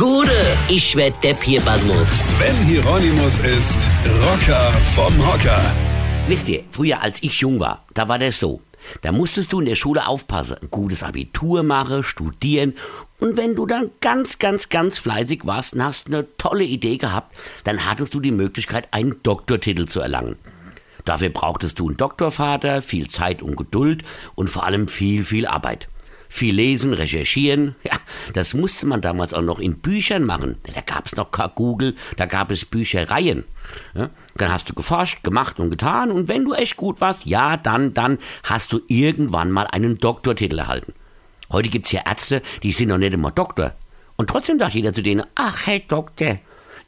Gude, ich werd Depp hier, Basmus. Sven Hieronymus ist Rocker vom Hocker. Wisst ihr, früher als ich jung war, da war das so. Da musstest du in der Schule aufpassen, ein gutes Abitur machen, studieren und wenn du dann ganz, ganz, ganz fleißig warst und hast eine tolle Idee gehabt, dann hattest du die Möglichkeit, einen Doktortitel zu erlangen. Dafür brauchtest du einen Doktorvater, viel Zeit und Geduld und vor allem viel, viel Arbeit. Viel lesen, recherchieren, ja, das musste man damals auch noch in Büchern machen. Da gab es noch kein Google, da gab es Büchereien. Ja, dann hast du geforscht, gemacht und getan und wenn du echt gut warst, ja, dann, dann hast du irgendwann mal einen Doktortitel erhalten. Heute gibt es ja Ärzte, die sind noch nicht immer Doktor. Und trotzdem sagt jeder zu denen, ach, hey Doktor.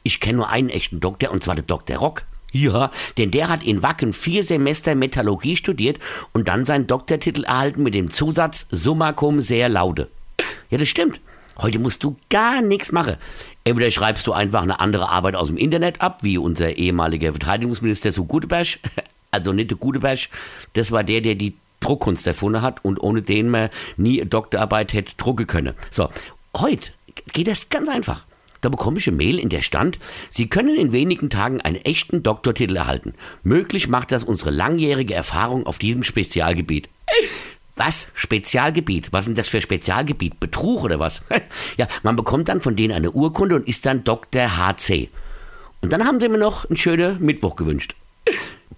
Ich kenne nur einen echten Doktor und zwar der Dr. Rock. Ja, denn der hat in Wacken vier Semester Metallurgie studiert und dann seinen Doktortitel erhalten mit dem Zusatz Summa cum sehr laude. Ja, das stimmt. Heute musst du gar nichts machen. Entweder schreibst du einfach eine andere Arbeit aus dem Internet ab, wie unser ehemaliger Verteidigungsminister zu Guteberg. Also nicht der Guteberg, das war der, der die Druckkunst erfunden hat und ohne den man nie Doktorarbeit hätte drucken können. So, heute geht das ganz einfach. Da bekomme ich eine Mail, in der stand, Sie können in wenigen Tagen einen echten Doktortitel erhalten. Möglich macht das unsere langjährige Erfahrung auf diesem Spezialgebiet. Was? Spezialgebiet? Was ist denn das für Spezialgebiet? Betrug oder was? ja, man bekommt dann von denen eine Urkunde und ist dann Dr. HC. Und dann haben sie mir noch einen schönen Mittwoch gewünscht.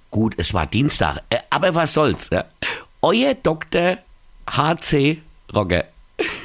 Gut, es war Dienstag, äh, aber was soll's. Euer Dr. HC Rogge.